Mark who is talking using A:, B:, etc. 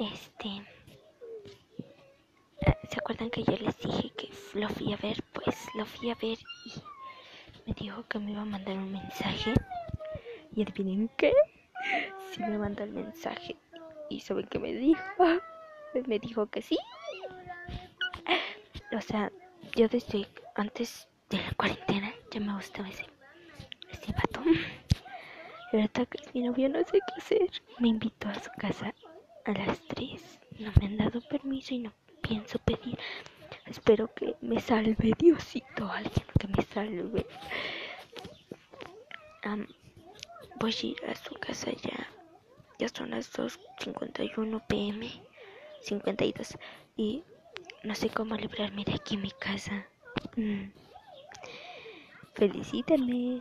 A: Este. ah, ¿Se acuerdan que yo les dije que lo fui a ver? Pues lo fui a ver y me dijo que me iba a mandar un mensaje. Y adivinen qué? Sí me mandó el mensaje. ¿Y saben qué me dijo? Me dijo que sí. O sea, yo desde antes de la cuarentena ya me gustaba ese, ese vato. Y ahorita que mi novio no sé qué hacer. Me invitó a su casa a las 3. No me han dado permiso y no pienso pedir. Espero que me salve Diosito, alguien que me salve. Am, voy a ir a su casa ya. Ya son las 2.51 pm. 52. Y no sé cómo librarme de aquí en mi casa. Mm. Felicítame.